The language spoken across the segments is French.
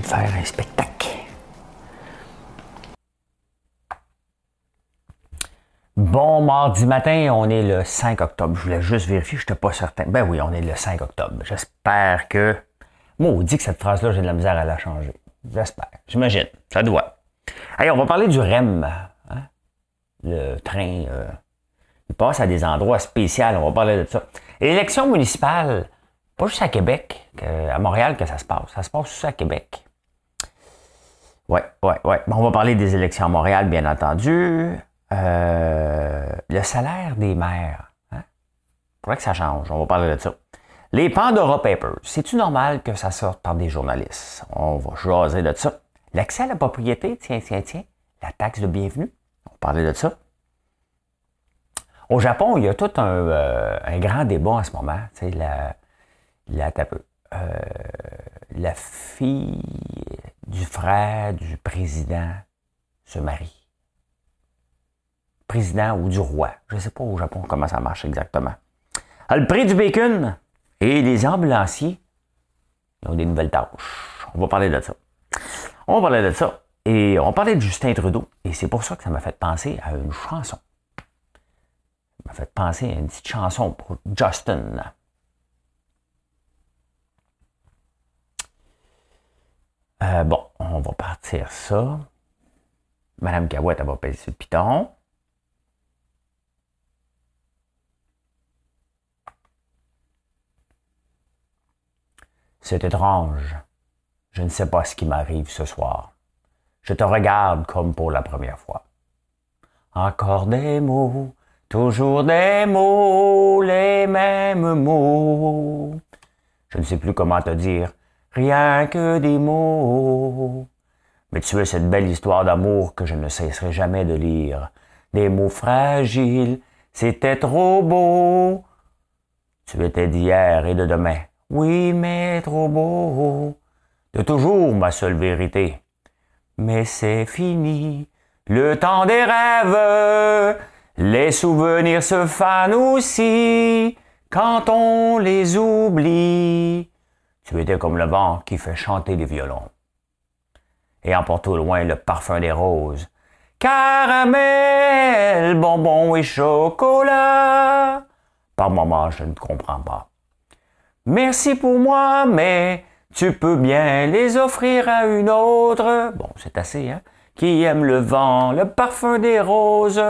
De faire un spectacle. Bon mardi matin, on est le 5 octobre. Je voulais juste vérifier, je n'étais pas certain. Ben oui, on est le 5 octobre. J'espère que. Moi, on dit que cette phrase-là, j'ai de la misère à la changer. J'espère. J'imagine. Ça doit. Allez, on va parler du REM. hein? Le train, euh, il passe à des endroits spéciaux. On va parler de ça. L'élection municipale, pas juste à Québec, à Montréal que ça se passe. Ça se passe aussi à Québec. Ouais, ouais. Bon, on va parler des élections à Montréal, bien entendu. Euh, le salaire des maires. Hein? Faudrait que ça change. On va parler de ça. Les Pandora Papers. C'est-tu normal que ça sorte par des journalistes? On va jaser de ça. L'accès à la propriété, tiens, tiens, tiens. La taxe de bienvenue. On va parler de ça. Au Japon, il y a tout un, euh, grand débat en ce moment. Tu sais, la, la, t'as peu. Euh, la fille du frère du président se marie. Président ou du roi. Je ne sais pas au Japon comment ça marche exactement. Ah, le prix du bacon et les ambulanciers ils ont des nouvelles tâches. On va parler de ça. On va parler de ça. Et on parlait de Justin Trudeau. Et c'est pour ça que ça m'a fait penser à une chanson. Ça m'a fait penser à une petite chanson pour Justin. Euh, bon, on va partir ça. Madame Cahouette, elle va sur le piton. C'est étrange. Je ne sais pas ce qui m'arrive ce soir. Je te regarde comme pour la première fois. Encore des mots, toujours des mots, les mêmes mots. Je ne sais plus comment te dire, rien que des mots. Mais tu es cette belle histoire d'amour que je ne cesserai jamais de lire. Des mots fragiles, c'était trop beau. Tu étais d'hier et de demain. Oui, mais trop beau. De toujours ma seule vérité. Mais c'est fini. Le temps des rêves. Les souvenirs se fanent aussi quand on les oublie. Tu étais comme le vent qui fait chanter les violons. Et emporte au loin le parfum des roses. Caramel, bonbons et chocolat. Par moments, je ne comprends pas. Merci pour moi, mais tu peux bien les offrir à une autre. Bon, c'est assez, hein? Qui aime le vent, le parfum des roses.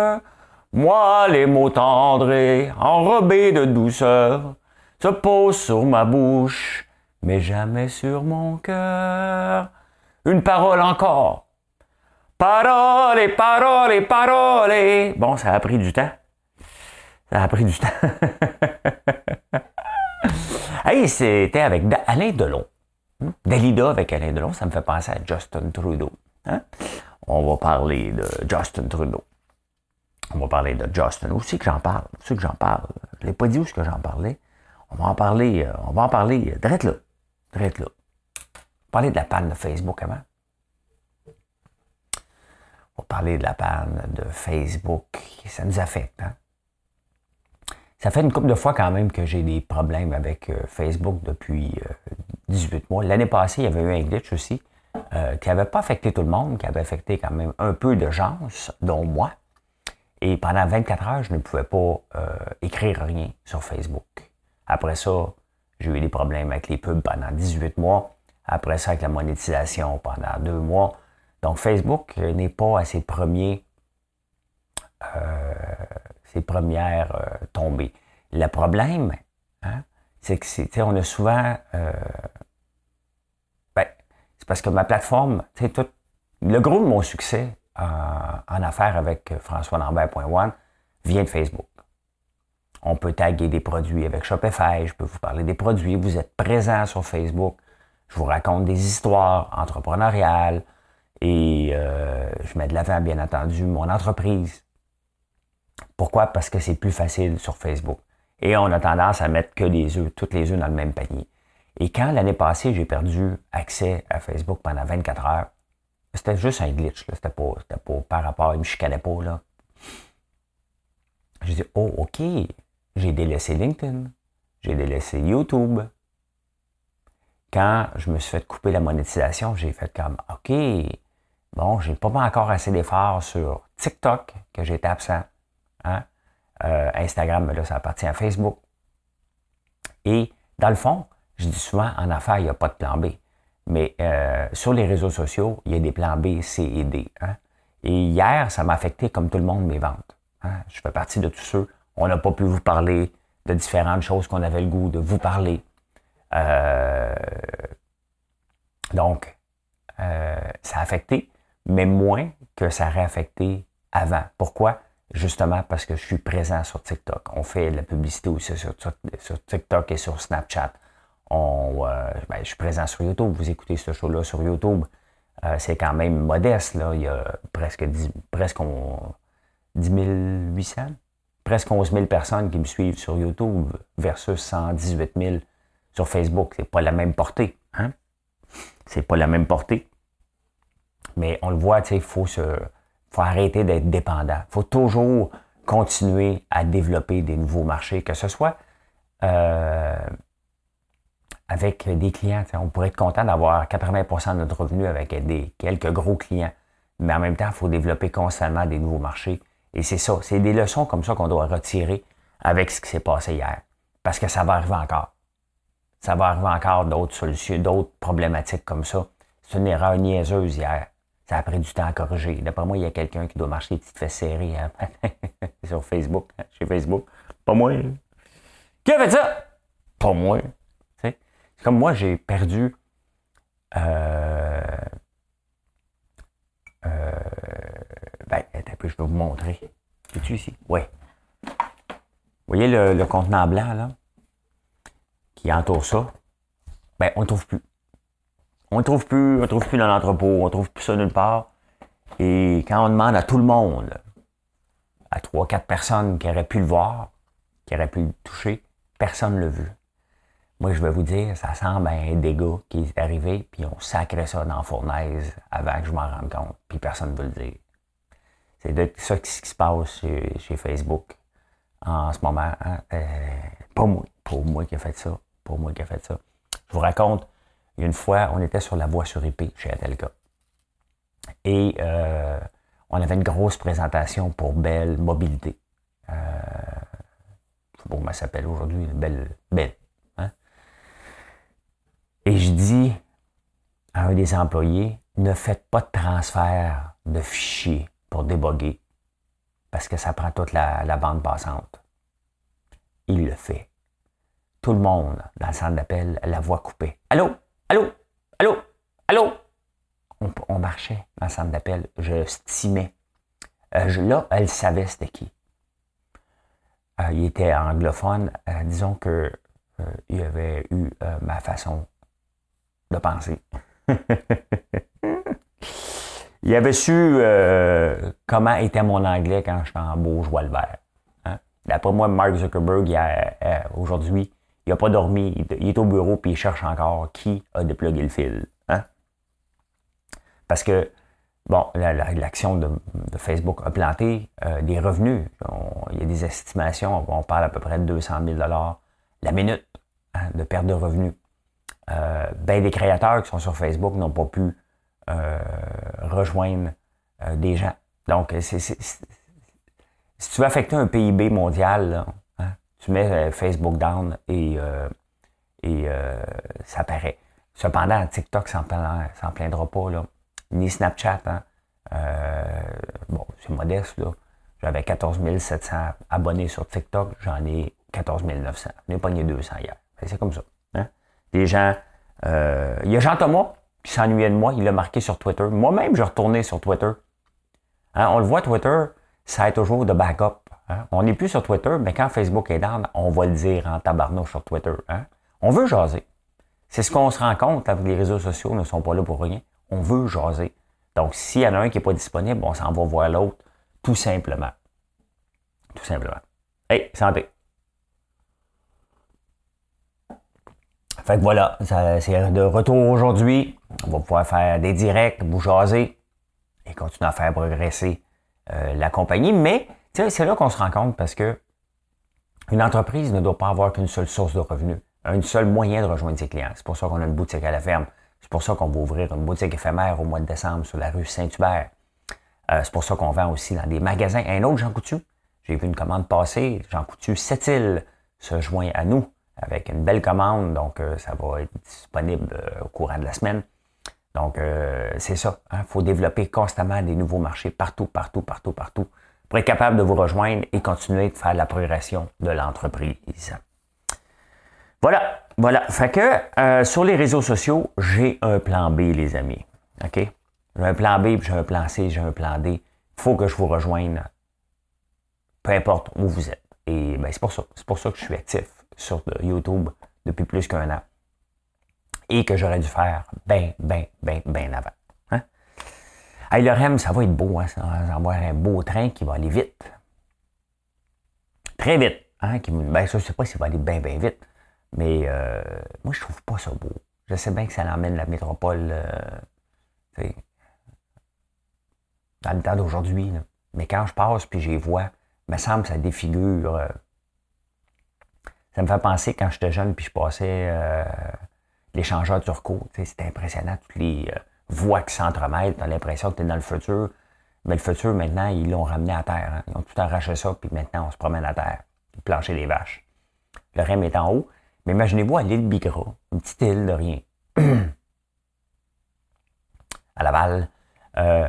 Moi, les mots tendres et enrobés de douceur se posent sur ma bouche, mais jamais sur mon cœur. Une parole encore. Parole, parole, parole. Bon, ça a pris du temps. Ça a pris du temps. hey, c'était avec Alain Delon. Hmm? Dalida avec Alain Delon, ça me fait penser à Justin Trudeau. Hein? On va parler de Justin Trudeau. On va parler de Justin. C'est que j'en parle? C'est que j'en parle? Je ne l'ai pas dit où est-ce que j'en parlais. On va en parler, euh, on va en parler, euh, direct là. Direct là. Parler de la panne de Facebook avant? On va parler de la panne de Facebook. Ça nous affecte, hein? Ça fait une couple de fois quand même que j'ai des problèmes avec euh, Facebook depuis euh, 18 mois. L'année passée, il y avait eu un glitch aussi euh, qui n'avait pas affecté tout le monde, qui avait affecté quand même un peu de gens, dont moi. Et pendant 24 heures, je ne pouvais pas euh, écrire rien sur Facebook. Après ça, j'ai eu des problèmes avec les pubs pendant 18 mois. Après ça, avec la monétisation pendant deux mois. Donc, Facebook euh, n'est pas à ses premiers euh, ses premières euh, tombées. Le problème, hein, c'est que c'est, on a souvent. ben, c'est parce que ma plateforme, tout- le gros de mon succès en, en affaires avec François Lambert.one vient de Facebook. On peut taguer des produits avec Shopify, je peux vous parler des produits, vous êtes présent sur Facebook. Je vous raconte des histoires entrepreneuriales et euh, je mets de l'avant, bien entendu, mon entreprise. Pourquoi? Parce que c'est plus facile sur Facebook. Et on a tendance à mettre que les œufs, toutes les œufs dans le même panier. Et quand l'année passée, j'ai perdu accès à Facebook pendant 24 heures, c'était juste un glitch. C'était pas, par rapport, il me chicanait pas. Là. J'ai dit, oh, OK, j'ai délaissé LinkedIn, j'ai délaissé YouTube. Quand je me suis fait couper la monétisation, j'ai fait comme, OK, bon, j'ai pas encore assez d'efforts sur TikTok, que j'étais absent. Hein? Euh, Instagram, là, ça appartient à Facebook. Et dans le fond, je dis souvent, en affaires, il n'y a pas de plan B. Mais euh, sur les réseaux sociaux, il y a des plans B, C et D. Hein? Et hier, ça m'a affecté, comme tout le monde, mes ventes. Hein? Je fais partie de tous ceux. On n'a pas pu vous parler de différentes choses qu'on avait le goût de vous parler. Euh, donc, euh, ça a affecté, mais moins que ça aurait affecté avant. Pourquoi? Justement parce que je suis présent sur TikTok. On fait de la publicité aussi sur, TikTok et sur Snapchat. On, euh, ben, je suis présent sur YouTube. Vous écoutez ce show-là sur YouTube. c'est quand même modeste. Là. Il y a presque 10, presque 10 800, presque 11 000 personnes qui me suivent sur YouTube versus 118 000 sur Facebook. C'est pas la même portée. Hein? C'est pas la même portée. Mais on le voit, il faut, faut arrêter d'être dépendant. Il faut toujours continuer à développer des nouveaux marchés, que ce soit euh, avec des clients. On pourrait être content d'avoir 80% de notre revenu avec des, quelques gros clients. Mais en même temps, il faut développer constamment des nouveaux marchés et c'est ça, c'est des leçons comme ça qu'on doit retirer avec ce qui s'est passé hier. Parce que ça va arriver encore. Ça va arriver encore d'autres solutions, d'autres problématiques comme ça. C'est une erreur niaiseuse hier. Ça a pris du temps à corriger. D'après moi, il y a quelqu'un qui doit marcher les petites fesses serrées hein. sur Facebook, hein, chez Facebook. Pas moi. Qui a fait ça? Pas moi. C'est comme moi, j'ai perdu euh, euh, ben, je vais vous montrer. Es-tu ici? Oui. Vous voyez le, contenant blanc, là, qui entoure ça? Ben, on ne trouve plus. On ne trouve plus, on trouve plus dans l'entrepôt, on ne trouve plus ça nulle part. Et quand on demande à tout le monde, à trois, quatre personnes qui auraient pu le voir, qui auraient pu le toucher, personne ne l'a vu. Moi, je vais vous dire, ça semble un dégât qui est arrivé, puis on sacrait ça dans la fournaise avant que je m'en rende compte, puis personne ne veut le dire. C'est ça qui se passe chez, Facebook en ce moment. Hein. Euh, pas moi, pour moi qui a fait ça. Pour moi qui a fait ça. Je vous raconte, une fois, on était sur la voie sur IP chez Atelka. Et euh, on avait une grosse présentation pour Belle Mobilité. Euh, je sais pas comment ça s'appelle aujourd'hui, Belle. Belle hein. Et je dis à un des employés, ne faites pas de transfert de fichiers pour déboguer parce que ça prend toute la, bande passante. Il le fait. Tout le monde dans le centre d'appel, la voix coupée. Allô? Allô? Allô? Allô? On, marchait dans le centre d'appel. Je stimais. Euh, là, elle savait c'était qui. Euh, il était anglophone. Euh, disons que il avait eu ma façon de penser. Il avait su euh, comment était mon anglais quand j'étais en bourgeois le vert. D'après moi, Mark Zuckerberg, euh, aujourd'hui, il n'a pas dormi. Il est au bureau et il cherche encore qui a déplugué le fil. Hein. Parce que, bon, l'action de, Facebook a planté euh, des revenus. il y a des estimations, on parle à peu près de 200 000 la minute hein, de perte de revenus. ben, des créateurs qui sont sur Facebook n'ont pas pu rejoindre euh, des gens. Donc, si tu veux affecter un PIB mondial, hein, tu mets euh, Facebook down et, et ça paraît. Cependant, TikTok s'en plaindra pas, là. ni Snapchat. Hein. bon, c'est modeste. J'avais 14 700 abonnés sur TikTok, j'en ai 14 900. J'en ai pogné 200 hier. C'est comme ça. Hein. Les gens. Il y a Jean-Thomas qui s'ennuyait de moi, il l'a marqué sur Twitter. Moi-même, je retournais sur Twitter. Hein, on le voit, Twitter, ça est toujours de backup. Hein. On n'est plus sur Twitter, mais quand Facebook est down, on va le dire en tabarnouche sur Twitter. Hein. On veut jaser. C'est ce qu'on se rend compte avec les réseaux sociaux ne sont pas là pour rien. On veut jaser. Donc, s'il y en a un qui n'est pas disponible, on s'en va voir l'autre, tout simplement. Tout simplement. Hey, santé! Fait que voilà, c'est de retour aujourd'hui. On va pouvoir faire des directs, vous jaser et continuer à faire progresser euh, la compagnie. Mais c'est là qu'on se rend compte parce que une entreprise ne doit pas avoir qu'une seule source de revenus, un seul moyen de rejoindre ses clients. C'est pour ça qu'on a une boutique à la ferme. C'est pour ça qu'on va ouvrir une boutique éphémère au mois de décembre sur la rue Saint-Hubert. Euh, c'est pour ça qu'on vend aussi dans des magasins. Un autre Jean Coutu, j'ai vu une commande passer. Jean Coutu, Sept-Îles se joint à nous avec une belle commande. Donc, euh, ça va être disponible euh, au courant de la semaine. Donc, c'est ça. Il hein. faut développer constamment des nouveaux marchés partout, partout, partout, partout pour être capable de vous rejoindre et continuer de faire la progression de l'entreprise. Voilà, voilà. Fait que sur les réseaux sociaux, j'ai un plan B, les amis. OK? J'ai un plan B, j'ai un plan C, j'ai un plan D. Il faut que je vous rejoigne, peu importe où vous êtes. Et ben, c'est pour ça. C'est pour ça que je suis actif sur YouTube depuis plus qu'un an. Et que j'aurais dû faire bien, bien, bien, bien avant. Hein? Hey, le REM, ça va être beau. Hein? Ça va avoir un beau train qui va aller vite. Très vite. Hein? Qui, ben, je ne sais pas s'il va aller bien, bien vite. Mais euh, moi, je trouve pas ça beau. Je sais bien que ça emmène la métropole. Euh, dans le temps d'aujourd'hui. Mais quand je passe puis les vois, me semble que ça défigure. Ça me fait penser quand j'étais jeune puis je passais euh, l'échangeur turco. C'était impressionnant, toutes les euh, voix qui s'entremêlent. Tu as l'impression que tu es dans le futur. Mais le futur, maintenant, ils l'ont ramené à terre. Hein. Ils ont tout arraché ça, puis maintenant, on se promène à terre. Plancher des vaches. Le REM est en haut. Mais imaginez-vous à l'île Bigra, une petite île de rien. à Laval, euh,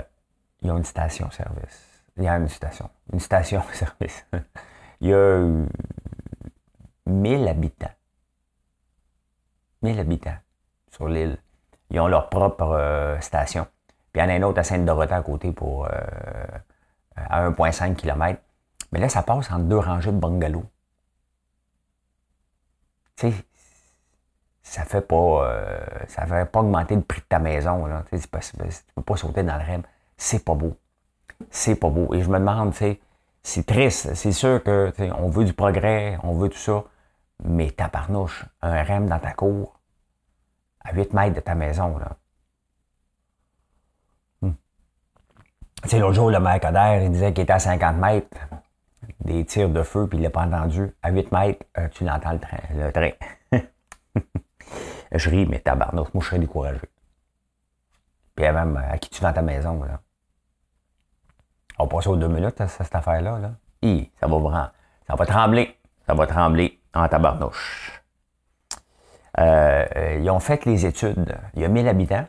il y a une station-service. Il y a une station. Une station-service. il y a 1000 habitants. 1000 habitants sur l'île. Ils ont leur propre euh, station. Puis il y en a une autre à Sainte-Dorothée à côté pour euh, à 1,5 km. Mais là, ça passe entre deux rangées de bungalows. Tu sais, ça fait pas euh, ça fait pas augmenter le prix de ta maison. Tu ne peux pas sauter dans le REM c'est pas beau. C'est pas beau. Et je me demande, tu sais, c'est triste. C'est sûr que on veut du progrès, on veut tout ça, mais tabarnouche, un REM dans ta cour, à 8 mètres de ta maison, là. Hmm. Tu sais, l'autre jour, le maire Coder, il disait qu'il était à 50 mètres des tirs de feu, puis il l'a pas entendu. À 8 mètres, euh, tu l'entends le train. Le train. je ris, mais tabarnouche, moi, je serais découragé. Puis même, à qui tu vends ta maison, là? On passe aux deux minutes, à cette affaire-là. Là. ça va vraiment. Ça va trembler. Ça va trembler en tabarnouche. Euh, ils ont fait les études. Il y a 1000 habitants.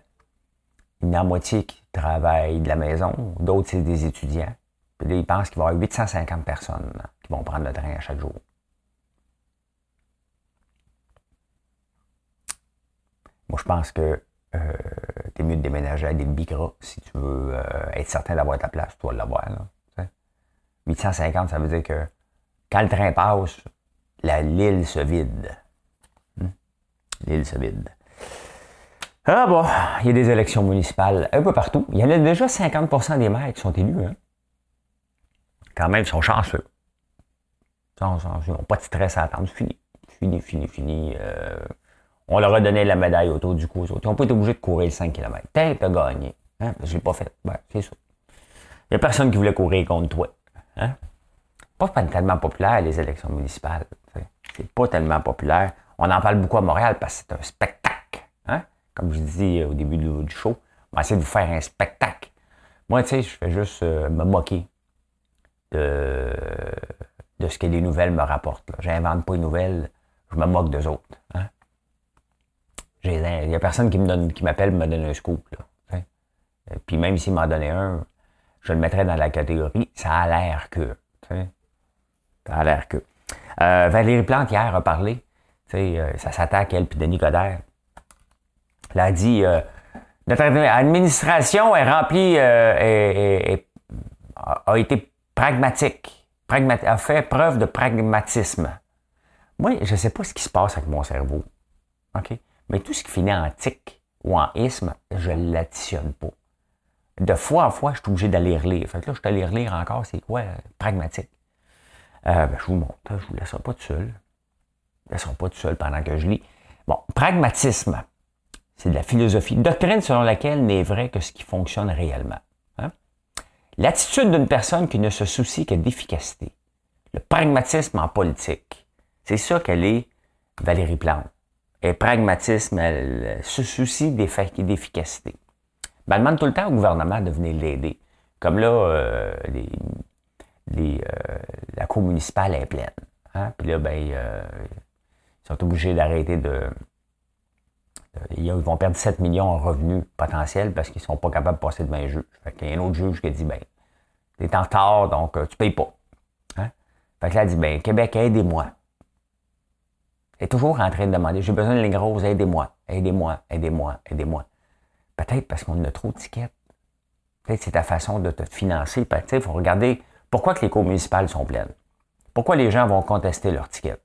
Il y en a moitié qui travaillent de la maison. D'autres, c'est des étudiants. Puis là, ils pensent qu'il va y avoir 850 personnes qui vont prendre le train à chaque jour. Moi, je pense que euh, t'es mieux de déménager à des Bigra si tu veux euh, être certain d'avoir ta place, toi, de l'avoir. 850, ça veut dire que quand le train passe, la l'île se vide. Hmm? L'île se vide. Ah bon, il y a des élections municipales un peu partout. Il y en a déjà 50% des maires qui sont élus. Hein? Quand même, ils sont chanceux. Ils n'ont pas de stress à attendre. Fini. Fini, fini, fini. Euh, on leur a donné la médaille autour du cou. Ils n'ont pas été obligés de courir 5 km. T'as gagné. Hein? Je ne l'ai pas fait. C'est ça. Il n'y a personne qui voulait courir contre toi. Hein? Pas tellement populaire, les élections municipales. C'est pas tellement populaire. On en parle beaucoup à Montréal parce que c'est un spectacle. Hein? Comme je dis au début du show, on va essayer de vous faire un spectacle. Moi, tu sais, je fais juste euh, me moquer de, de ce que les nouvelles me rapportent. J'invente pas une nouvelles, je me moque d'eux autres. Hein? Il n'y a personne qui me donne, qui m'appelle me donne un scoop. Là, Puis même s'il m'en donnait un, je le mettrais dans la catégorie ça a l'air que. A l'air que. Euh, Valérie Plante hier a parlé. Euh, ça s'attaque, elle, puis Denis Coderre. Elle a dit Notre administration est remplie, est, a été pragmatique, a fait preuve de pragmatisme. Moi, je ne sais pas ce qui se passe avec mon cerveau. Mais tout ce qui finit en tic ou en isme, je ne l'additionne pas. De fois en fois, je suis obligé d'aller relire. Fait que là, je suis allé relire encore, c'est quoi pragmatique? Euh, ben, je vous montre, je ne vous laisserai pas tout seul. Je ne laisserai pas tout seul pendant que je lis. Bon, pragmatisme, c'est de la philosophie. Doctrine selon laquelle n'est vrai que ce qui fonctionne réellement. Hein? L'attitude d'une personne qui ne se soucie que d'efficacité. Le pragmatisme en politique. C'est ça qu'elle est, Valérie Plante. Et pragmatisme, elle se soucie d'efficacité. Ben, elle demande tout le temps au gouvernement de venir l'aider. Comme là, euh, les, euh, la cour municipale est pleine. Hein? Puis là, ben, euh, ils sont obligés d'arrêter de, Ils vont perdre 7 millions en revenus potentiels parce qu'ils ne sont pas capables de passer devant un juge. Fait qu'il y a un autre juge qui a dit, ben, t'es en retard, donc tu ne payes pas. Hein? Fait que là, elle dit, ben, Québec, aidez-moi. Elle est toujours en train de demander, j'ai besoin de ligne rose, aidez-moi, aidez-moi, aidez-moi, aidez-moi. Peut-être parce qu'on a trop de tickets. Peut-être c'est ta façon de te financer. Il faut regarder pourquoi que les cours municipales sont pleines? Pourquoi les gens vont contester leur ticket?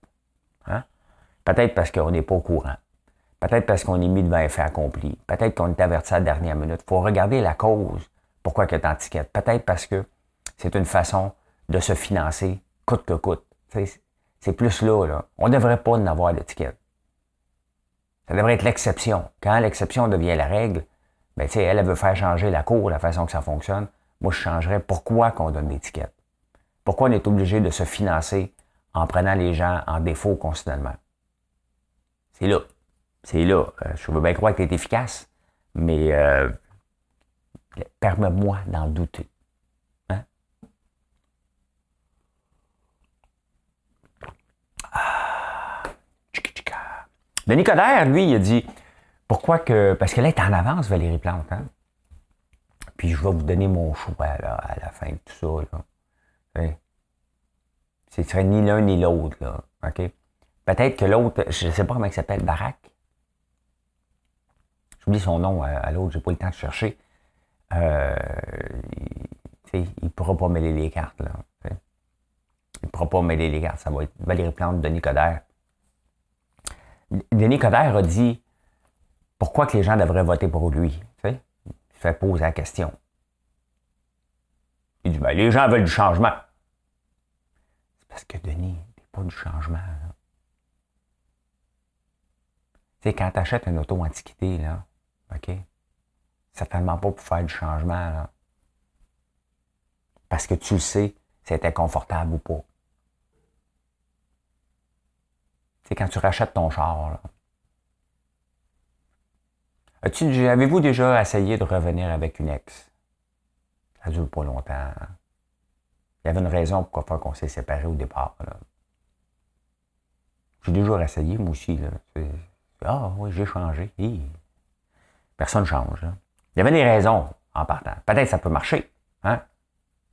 Hein? Peut-être parce qu'on n'est pas au courant. Peut-être parce qu'on est mis devant un fait accompli. Peut-être qu'on est averti à la dernière minute. Il faut regarder la cause. Pourquoi a tant de tickets. Peut-être parce que c'est une façon de se financer coûte que coûte. C'est plus là, là. On ne devrait pas en avoir d'étiquette. Ça devrait être l'exception. Quand l'exception devient la règle, ben, elle, elle veut faire changer la cour, la façon que ça fonctionne. Moi, je changerais pourquoi qu'on donne l'étiquette. Pourquoi on est obligé de se financer en prenant les gens en défaut continuellement? C'est là. C'est là. Euh, je veux bien croire que tu es efficace, mais euh, permets-moi d'en douter. Hein? Ah. Denis Coderre, lui, il a dit pourquoi que. Parce qu'elle est en avance, Valérie Plante. Hein? Puis je vais vous donner mon choix à la fin de tout ça. Là. Ce serait ni l'un ni l'autre. Là. OK? Peut-être que l'autre, je ne sais pas comment il s'appelle, Barack? J'oublie son nom à, l'autre, j'ai pas le temps de chercher. Euh, il ne pourra pas mêler les cartes. Là, il ne pourra pas mêler les cartes. Ça va être Valérie Plante, Denis Coderre. Denis Coderre a dit pourquoi que les gens devraient voter pour lui. Il fait poser la question. Ben, les gens veulent du changement. C'est parce que Denis, n'est pas du changement. Tu quand tu achètes une auto antiquité, là, OK? Certainement pas pour faire du changement. Parce que tu le sais, c'était confortable ou pas. C'est quand tu rachètes ton char, là. Avez-vous déjà essayé de revenir avec une ex? Ça dure pas longtemps. Il y avait une raison pourquoi qu'on s'est séparés au départ. J'ai déjà essayé, moi aussi. Là. Ah oui, j'ai changé. Personne ne change. Hein. Il y avait des raisons en partant. Peut-être que ça peut marcher. Hein?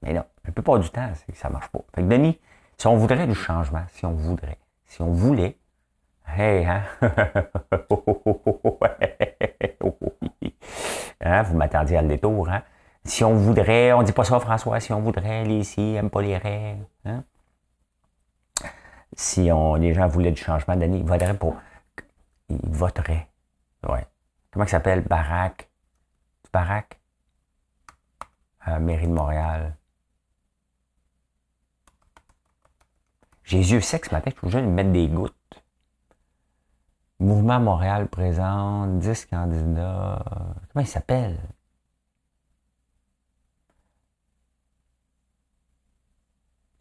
Mais non, la plupart du temps, ça ne marche pas. Fait que Denis, si on voudrait du changement, si on voudrait, si on voulait, hey, hein? hein? Vous m'attendiez à le détour, hein? Si on voudrait, on dit pas ça François, si on voudrait, les ici, aiment pas les rêves. Hein? Si on, les gens voulaient du changement, Denis, ils voteraient pour il voterait. Ouais. Comment il s'appelle? Barack. Barack? Euh, mairie de Montréal. J'ai les yeux secs ce matin, je suis obligé de mettre des gouttes. Mouvement Montréal présente, 10 candidats. Comment il s'appelle?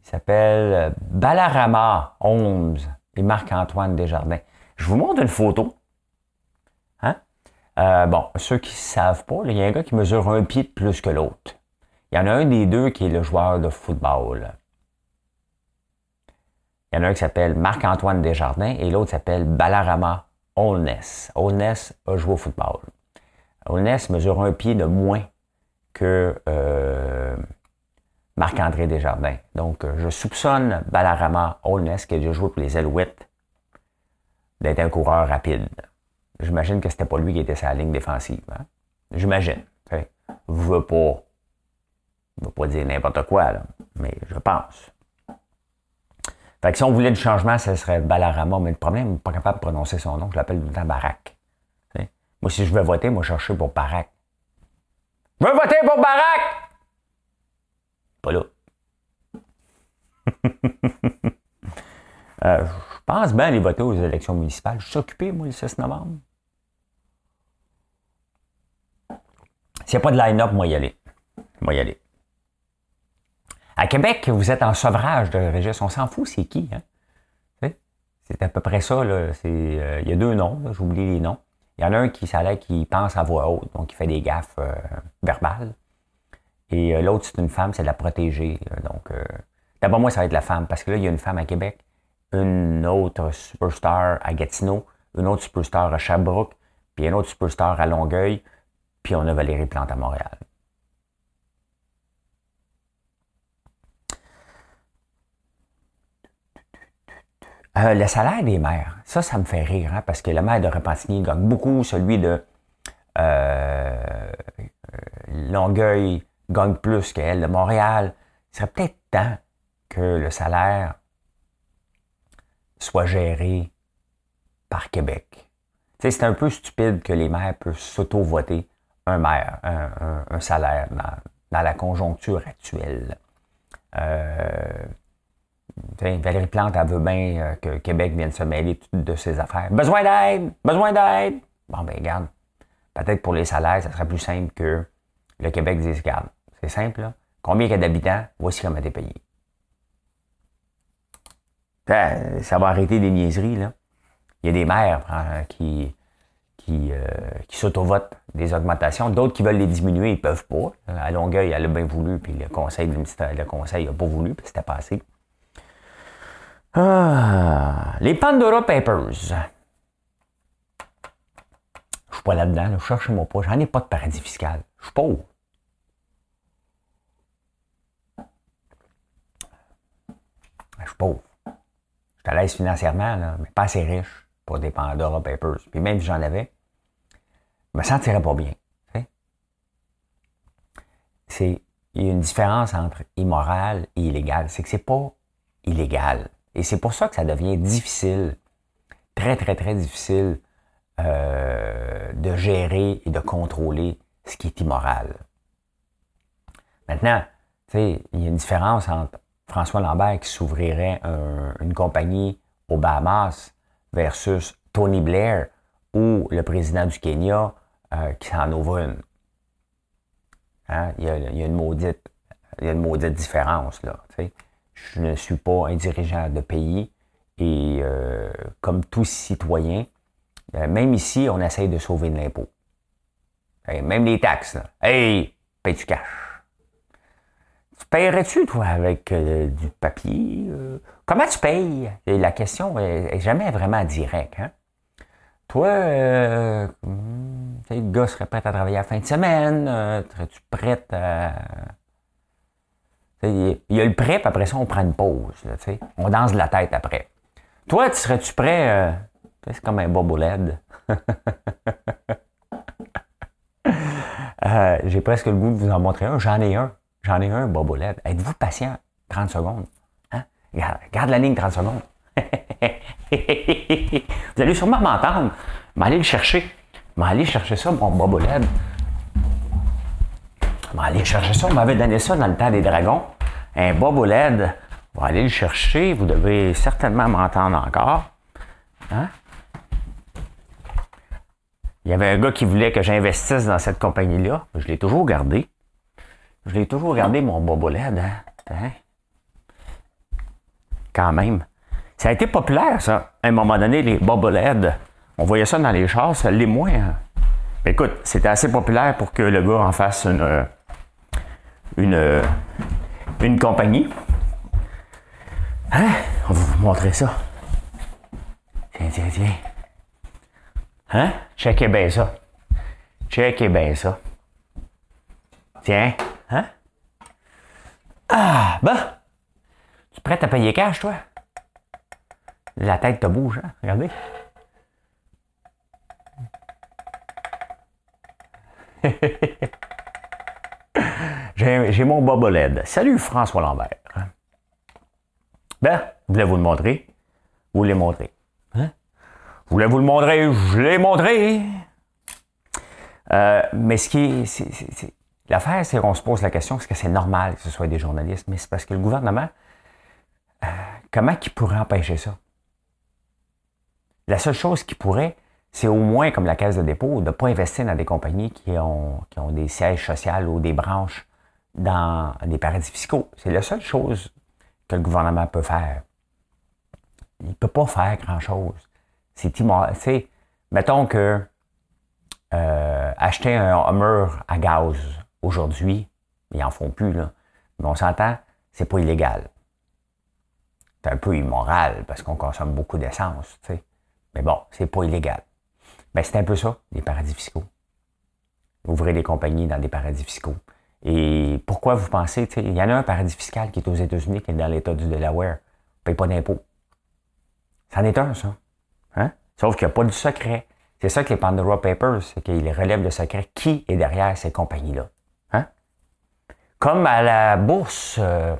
Il s'appelle Balarama 11 et Marc-Antoine Desjardins. Je vous montre une photo. Hein? Euh, bon, ceux qui ne savent pas, il y a un gars qui mesure un pied de plus que l'autre. Il y en a un des deux qui est le joueur de football. Il y en a un qui s'appelle Marc-Antoine Desjardins et l'autre s'appelle Balarama Holness. Holness a joué au football. Holness mesure un pied de moins que euh, Marc-André Desjardins. Donc, euh, je soupçonne Balarama Holness qui a déjà joué pour les Alouettes d'être un coureur rapide. J'imagine que c'était pas lui qui était sa ligne défensive. Hein? J'imagine. Je veux pas, veux pas dire n'importe quoi, mais je pense. Fait que si on voulait du changement, ce serait Balarama, mais le problème, je suis pas capable de prononcer son nom, je l'appelle tout le temps Barack. Moi, si je veux voter, moi, je chercher pour Barack. Je veux voter pour Barack! Euh, je pense bien aller voter aux élections municipales. Je suis occupé, moi, le 6 novembre. S'il n'y a pas de line-up, moi, y aller. Moi, y aller. À Québec, vous êtes en sevrage de registre. On s'en fout, c'est qui, hein? C'est à peu près ça. Euh, il y a deux noms, j'oublie les noms. Il y en a un qui, ça qui pense à voix haute, donc il fait des gaffes euh, verbales. Et l'autre, c'est une femme, c'est de la protéger. donc, d'abord, moi, ça va être la femme, parce que là, il y a une femme à Québec une autre superstar à Gatineau, une autre superstar à Sherbrooke, puis une autre superstar à Longueuil, puis on a Valérie Plante à Montréal. Euh, le salaire des maires, ça, ça me fait rire, hein, parce que le maire de Repentigny gagne beaucoup, celui de euh, Longueuil gagne plus qu'elle de Montréal. Il serait peut-être temps que le salaire soit géré par Québec. c'est un peu stupide que les maires peuvent s'auto-voter un maire, un, salaire dans, la conjoncture actuelle. Euh, Valérie Plante, elle veut bien euh, que Québec vienne se mêler de ses affaires. Besoin d'aide! Besoin d'aide! Bon, ben, regarde. Peut-être pour les salaires, ça serait plus simple que le Québec dise, regarde, c'est simple, là. Combien il y a d'habitants? Voici comment t'es payé. Ça va arrêter des niaiseries, là. Il y a des maires hein, qui, euh, qui s'auto-votent des augmentations, d'autres qui veulent les diminuer, ils peuvent pas. À Longueuil, elle a bien voulu, puis le conseil, le conseil n'a pas voulu, puis c'était passé. Ah, les Pandora Papers. Je suis pas là-dedans, là, cherchez-moi pas, j'en ai pas de paradis fiscal. Je suis pauvre. Je suis pauvre à l'aise financièrement, mais pas assez riche pour des Pandora Papers. Puis même si j'en avais, je me sentirais pas bien. C'est, il y a une différence entre immoral et illégal. C'est que c'est pas illégal. Et c'est pour ça que ça devient difficile, très, très, très difficile euh, de gérer et de contrôler ce qui est immoral. Maintenant, il y a une différence entre François Lambert qui s'ouvrirait une compagnie aux Bahamas versus Tony Blair ou le président du Kenya euh, qui s'en ouvre une. Hein? Il, y a, une maudite, différence. Je ne suis pas un dirigeant de pays et euh, comme tout citoyen, euh, même ici, on essaye de sauver de l'impôt. Même les taxes. Là. Hey, paye du cash? Tu paierais-tu, toi, avec euh, du papier? Euh? comment tu payes? la question est, jamais vraiment directe. Hein? Toi, euh, hmm, le gars serait prêt à travailler à la fin de semaine. Serais-tu prête à. Il y a le prêt, puis après ça, on prend une pause. on danse la tête après. Toi, tu serais-tu prêt? c'est comme un bobo LED. J'ai presque le goût de vous en montrer un. J'en ai un. J'en ai un, bobolette. Êtes-vous patient? 30 secondes? Hein? Garde, la ligne 30 secondes. Vous allez sûrement m'entendre. aller le chercher. aller chercher ça, mon bobolette. aller chercher ça. On m'avait donné ça dans le temps des dragons. Un bobolette. On va aller le chercher. Vous devez certainement m'entendre encore. Hein? Il y avait un gars qui voulait que j'investisse dans cette compagnie-là. Je l'ai toujours gardé. Je l'ai toujours regardé, mon bobo LED. Hein? hein? Quand même. Ça a été populaire, ça. À un moment donné, les LED. On voyait ça dans les chars, ça l'est moins. Hein. écoute, c'était assez populaire pour que le gars en fasse une, une, une compagnie. Hein? On va vous montrer ça. Tiens, tiens, tiens. Hein? Checkez bien ça. Checkez bien ça. Tiens. Ah, ben! Tu es prêt à payer cash, toi? La tête te bouge, hein? Regardez. J'ai mon bobo LED. Salut François Lambert. Ben, voulez-vous le montrer? Vous voulez montrer. Hein? Voulez-vous le montrer? Je l'ai montré. mais ce qui est. L'affaire, c'est qu'on se pose la question, est-ce que c'est normal que ce soit des journalistes? Mais c'est parce que le gouvernement, comment il pourrait empêcher ça? La seule chose qui pourrait, c'est au moins, comme la Caisse de dépôt, de ne pas investir dans des compagnies qui ont, qui ont des sièges sociaux ou des branches dans des paradis fiscaux. C'est la seule chose que le gouvernement peut faire. Il ne peut pas faire grand-chose. C'est immoral. Mettons que euh, acheter un Hummer à gaz aujourd'hui, ils n'en font plus, là. Mais on s'entend, c'est pas illégal. C'est un peu immoral parce qu'on consomme beaucoup d'essence, tu sais. Mais bon, c'est pas illégal. Ben, c'est un peu ça, les paradis fiscaux. Ouvrez des compagnies dans des paradis fiscaux. Et pourquoi vous pensez, il y en a un paradis fiscal qui est aux États-Unis, qui est dans l'État du Delaware, ne paye pas d'impôts. C'en est un, ça. Hein? Sauf qu'il n'y a pas de secret. C'est ça que les Pandora Papers, c'est qu'ils relèvent le secret. Qui est derrière ces compagnies-là? Comme à la bourse, euh,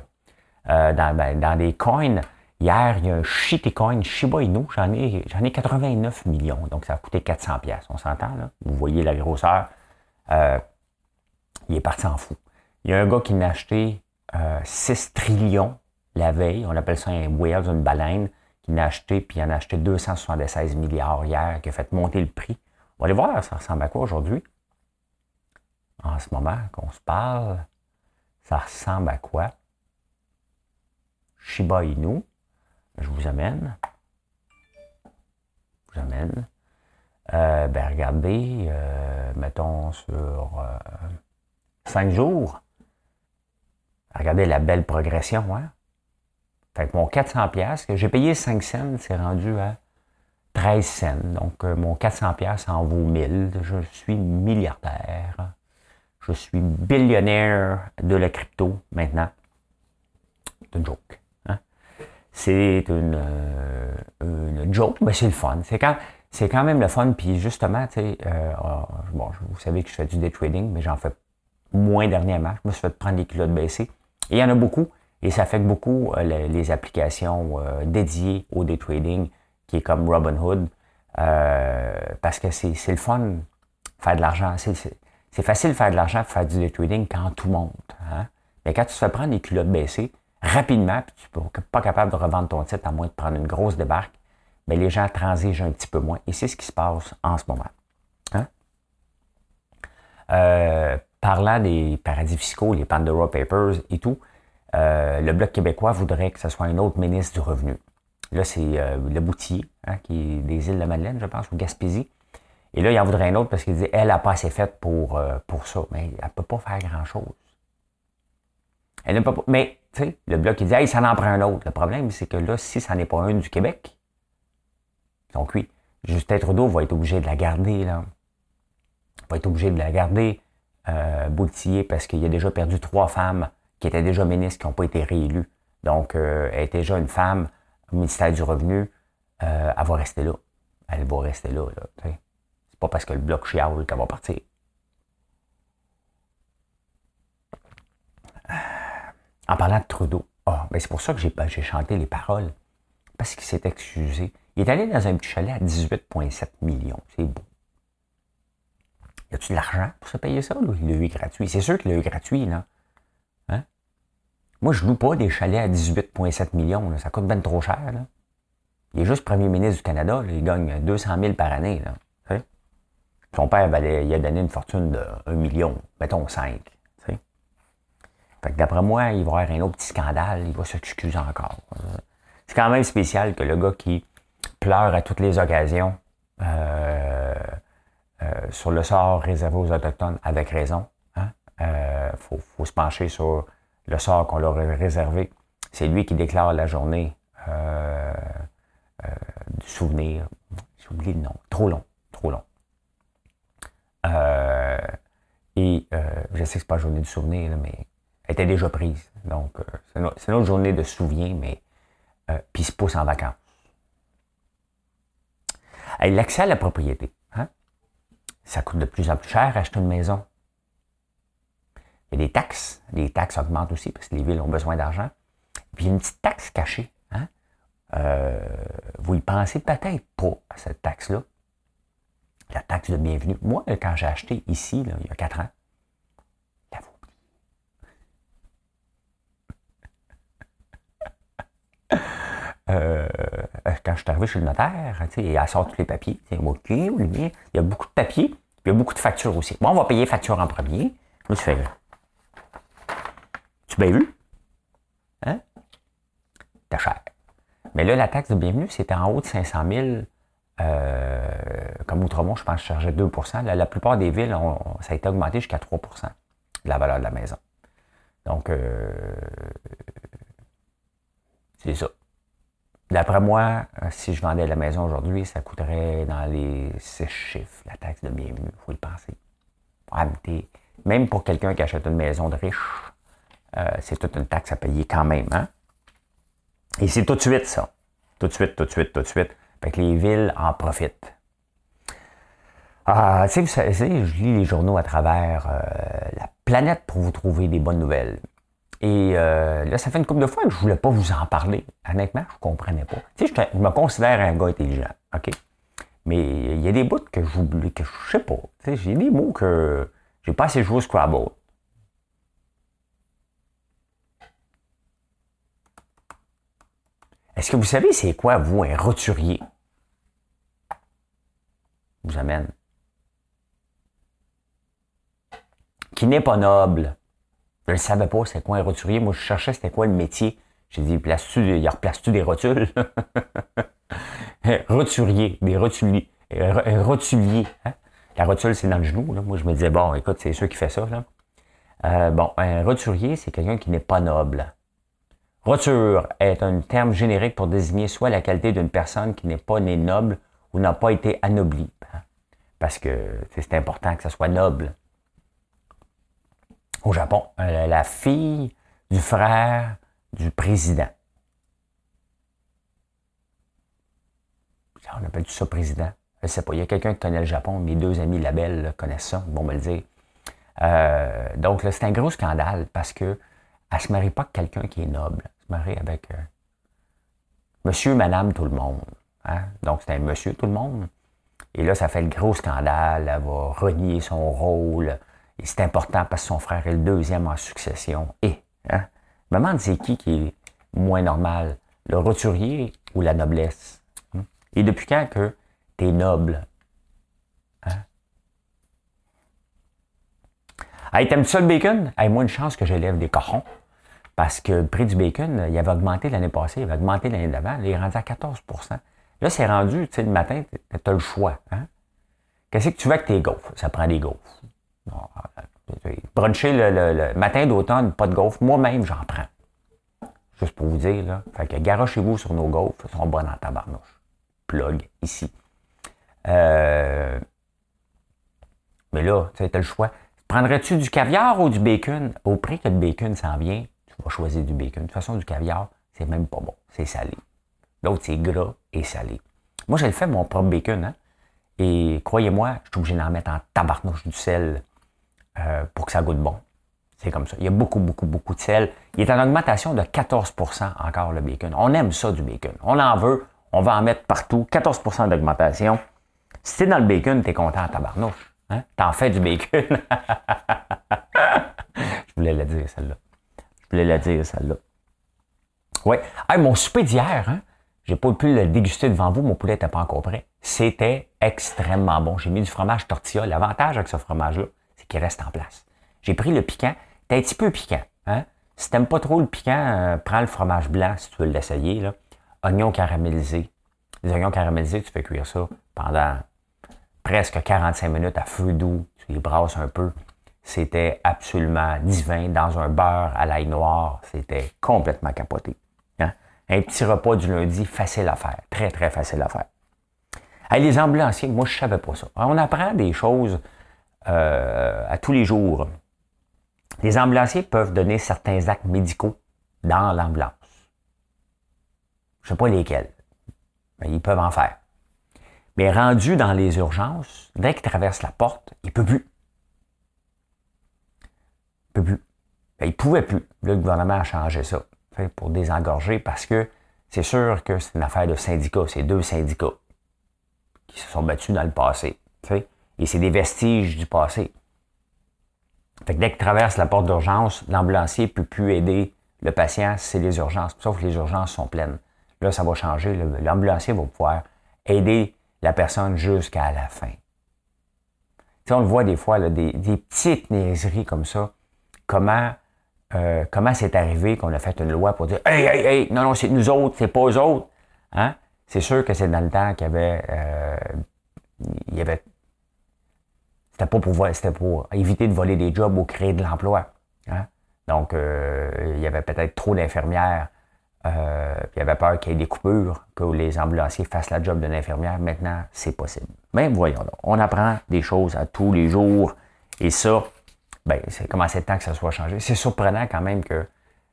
euh, dans, ben, dans des coins, Hier, il y a un shitcoin Shiba Inu, j'en ai, j'en ai 89 millions, donc ça a coûté 400 pièces. On s'entend, là? Vous voyez la grosseur. Euh, il est parti en fou. Il y a un gars qui n'a acheté 6 euh, trillions la veille, on appelle ça un whale, une baleine, qui n'a acheté, puis il en a acheté 276 milliards hier, qui a fait monter le prix. On va aller voir, ça ressemble à quoi aujourd'hui? En ce moment qu'on se parle, ça ressemble à quoi? Shiba Inu. Je vous amène. Je vous amène. Euh, ben regardez, euh, mettons sur 5 euh, jours. Regardez la belle progression, hein? Fait que mon 400 pièces que j'ai payé 5 cents, c'est rendu à 13 cents. Donc mon 400 pièces en vaut 1000. Je suis milliardaire. Je suis billionnaire de la crypto maintenant. C'est une joke c'est une, euh, une, joke, mais c'est le fun. C'est quand, c'est même le fun. Puis justement, tu sais, euh, bon, vous savez que je fais du day trading, mais j'en fais moins dernièrement. Je me suis fait prendre les culottes baissées. Et il y en a beaucoup. Et ça affecte beaucoup euh, les, applications dédiées au day trading, qui est comme Robinhood. parce que c'est, c'est le fun, faire de l'argent. C'est, c'est, facile de faire de l'argent, faire du day trading quand tout monte. Hein? Mais quand tu te fais prendre les culottes baissées, rapidement, puis tu n'es pas capable de revendre ton titre à moins de prendre une grosse débarque, mais les gens transigent un petit peu moins. Et c'est ce qui se passe en ce moment. Hein? Euh, parlant des paradis fiscaux, les Pandora Papers et tout, euh, le Bloc québécois voudrait que ce soit un autre ministre du Revenu. Là, c'est euh, le Boutier, hein, qui est des îles de Madeleine, je pense, ou Gaspésie. Et là, il en voudrait un autre parce qu'il dit elle n'a pas assez fait pour, pour ça. Mais elle ne peut pas faire grand-chose. Elle pas. Mais le bloc, il dit, hey, ça en prend un autre. Le problème, c'est que là, si ça n'est pas un du Québec, donc oui, Justin Trudeau va être obligé de la garder, là. Va être obligé de la garder, euh, parce qu'il a déjà perdu trois femmes qui étaient déjà ministres, qui n'ont pas été réélues. Donc, euh, elle est déjà une femme au ministère du Revenu, euh, elle va rester là. Elle va rester là, là Pas parce que le bloc chiale qu'elle va partir. En parlant de Trudeau, ah, ben c'est pour ça que j'ai chanté les paroles. Parce qu'il s'est excusé. Il est allé dans un petit chalet à 18,7 millions. C'est beau. Y a-tu de l'argent pour se payer ça, là? Il l'a eu gratuit. C'est sûr qu'il l'a eu gratuit, là. Hein? Moi, je loue pas des chalets à 18,7 millions. Ça coûte bien trop cher. Il est juste premier ministre du Canada. Il gagne 200 000 par année. Son père, il a donné une fortune de 1 million, mettons 5 d'après moi, il va y avoir un autre petit scandale, il va s'excuser encore. C'est quand même spécial que le gars qui pleure à toutes les occasions euh, euh, sur le sort réservé aux Autochtones, avec raison. Il hein, euh, faut, se pencher sur le sort qu'on leur a réservé. C'est lui qui déclare la journée du souvenir. J'ai oublié le nom. Trop long. Trop long. Et je sais que c'est pas la journée du souvenir, mais était déjà prise. Donc, euh, c'est notre, journée de souvenir, mais euh, puis se pousse en vacances. L'accès à la propriété, hein? ça coûte de plus en plus cher acheter une maison. Il y a des taxes. Les taxes augmentent aussi parce que les villes ont besoin d'argent. Puis il y a une petite taxe cachée. Hein? Euh, vous y pensez peut-être pas à cette taxe-là. La taxe de bienvenue. Moi, quand j'ai acheté ici, il y a quatre ans, Euh, quand je suis arrivé chez le notaire, elle sort tous les papiers. OK, il y a beaucoup de papiers, puis il y a beaucoup de factures aussi. Bon, on va payer facture en premier. Je me suis fait, tu bien vu? Hein? T'as cher. Mais là, la taxe de bienvenue, c'était en haut de 500 000. Euh, comme Outremont, je pense je chargeais 2 la, plupart des villes, ça a été augmenté jusqu'à 3% de la valeur de la maison. Donc, euh, c'est ça. D'après moi, euh, si je vendais la maison aujourd'hui, ça coûterait dans les six chiffres, la taxe de bienvenue, il faut le penser. Même pour quelqu'un qui achète une maison de riche, euh, c'est toute une taxe à payer quand même. Hein? Et c'est tout de suite ça. Tout de suite, tout de suite, tout de suite. Fait que les villes en profitent. Ah, tu sais, je lis les journaux à travers euh, la planète pour vous trouver des bonnes nouvelles. Et euh, là, ça fait une couple de fois que je voulais pas vous en parler. Honnêtement, je comprenais pas. Tu sais, je, me considère un gars intelligent, OK? Mais il y a des bouts que j'oublie, que je sais pas. Tu sais, j'ai des mots que j'ai pas assez joué au Scrabble. Est-ce que vous savez c'est quoi, vous, un roturier? vous amène. Qui n'est pas noble. Je ne savais pas c'est quoi un roturier. Moi, je cherchais c'était quoi le métier. J'ai dit, place-tu, il replace-tu des rotules? roturier, des rotuliers. Rotulier. Hein? La rotule, c'est dans le genou. Moi, je me disais, bon, écoute, c'est sûr qui fait ça. Euh, bon, un roturier, c'est quelqu'un qui n'est pas noble. Roture est un terme générique pour désigner soit la qualité d'une personne qui n'est pas née noble ou n'a pas été anoblie. Hein? Parce que c'est important que ça soit noble au Japon, euh, la fille du frère du président. On appelle tout ça président. Je sais pas. Il y a quelqu'un qui connaît le Japon. Mes deux amis labels connaissent ça. Bon, me le dire. Euh, donc, c'est un gros scandale parce que elle se marie pas avec quelqu'un qui est noble. Marie avec euh, monsieur, madame, tout le monde. Hein? Donc, c'est un monsieur, tout le monde. Et là, ça fait le gros scandale. Elle va renier son rôle. Et c'est important parce que son frère est le deuxième en succession. Et, hein, demande c'est qui qui est moins normal, le roturier ou la noblesse? Hein? Et depuis quand que tu es noble? Hein? Hey, t'aimes-tu ça le bacon? Hey, moi, une chance que j'élève des cochons. Parce que le prix du bacon, il avait augmenté l'année passée, il avait augmenté l'année d'avant, il est rendu à 14% Là, c'est rendu, tu sais, le matin, tu as le choix. Hein? Qu'est-ce que tu veux avec tes gaufres? Ça prend des gaufres. Bruncher le, matin d'automne, pas de gaufres. Moi-même, j'en prends. Juste pour vous dire, là. Fait que garochez-vous sur nos gaufres. Elles sont bonnes en tabarnouche. Plug ici. Euh, mais là, tu as le choix. Prendrais-tu du caviar ou du bacon? Au prix que le bacon s'en vient, vas choisir du bacon. De toute façon, du caviar, c'est même pas bon. C'est salé. L'autre, c'est gras et salé. Moi, j'ai fait mon propre bacon, hein? Et croyez-moi, je suis obligé d'en mettre en tabarnouche du sel euh, pour que ça goûte bon. C'est comme ça. Il y a beaucoup, beaucoup, beaucoup de sel. Il est en augmentation de 14% encore le bacon. On aime ça du bacon. On en veut. On va en mettre partout. 14% d'augmentation. Si t'es dans le bacon, t'es content à tabarnouche. Hein? T'en fais du bacon. Je voulais la dire, celle-là. Je voulais la dire, celle-là. Oui. mon souper d'hier, hein? J'ai pas pu le déguster devant vous, mon poulet n'était pas encore prêt. C'était extrêmement bon. J'ai mis du fromage tortilla. L'avantage avec ce fromage-là, c'est qu'il reste en place. J'ai pris le piquant. T'es un petit peu piquant. Hein? Si t'aimes pas trop le piquant, euh, prends le fromage blanc si tu veux l'essayer. Là. Oignons caramélisés. Les oignons caramélisés, tu fais cuire ça pendant presque 45 minutes à feu doux. Tu les brasses un peu. C'était absolument divin. Dans un beurre à l'ail noir, c'était complètement capoté. Un petit repas du lundi, facile à faire. Très, très facile à faire. les ambulanciers, moi, je savais pas ça. On apprend des choses euh, à tous les jours. Les ambulanciers peuvent donner certains actes médicaux dans l'ambulance. Je sais pas lesquels, mais ils peuvent en faire. Mais rendu dans les urgences, dès qu'il traverse la porte, il peut plus. Peut plus. Ben, il pouvait plus. le gouvernement a changé ça pour désengorger parce que c'est sûr que c'est une affaire de syndicats. C'est deux syndicats qui se sont battus dans le passé. Et c'est des vestiges du passé. Fait que dès qu'il traverse la porte d'urgence, l'ambulancier ne peut plus aider le patient, c'est les urgences, sauf que les urgences sont pleines. Là, ça va changer. L'ambulancier va pouvoir aider la personne jusqu'à la fin. on le voit des fois, des, petites niaiseries comme ça. Comment euh, comment c'est arrivé qu'on a fait une loi pour dire Hey, hey, hey, non, non, c'est nous autres, c'est pas eux autres. Hein? C'est sûr que c'est dans le temps qu'il y avait. Euh, il y avait. C'était pas pour c'était pour éviter de voler des jobs ou créer de l'emploi. Hein? Donc, euh, il y avait peut-être trop d'infirmières. Il y avait peur qu'il y ait des coupures, que les ambulanciers fassent la job d'une infirmière. Maintenant, c'est possible. Mais voyons on apprend des choses à tous les jours. Et ça, ben, c'est commencé le temps que ça soit changé. C'est surprenant quand même que,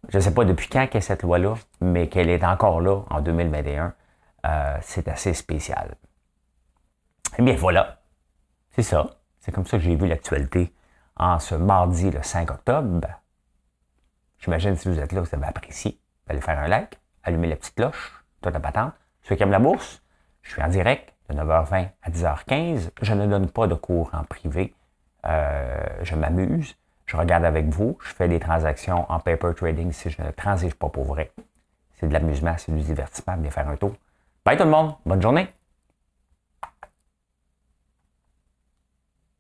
je ne sais pas depuis quand qu'est cette loi-là, mais qu'elle est encore là en 2021. Euh, c'est assez spécial. Eh bien, voilà. C'est ça. C'est comme ça que j'ai vu l'actualité en ce mardi, le 5 octobre. J'imagine si vous êtes là, vous avez apprécié. Allez faire un like, allumer la petite cloche, toi ta patente. Ceux qui aiment la bourse, je suis en direct de 9h20 à 10h15. Je ne donne pas de cours en privé. Euh, je m'amuse. Je regarde avec vous. Je fais des transactions en paper trading si je ne transige pas pour vrai. C'est de l'amusement, c'est du divertissement. Venez faire un tour. Bye tout le monde. Bonne journée.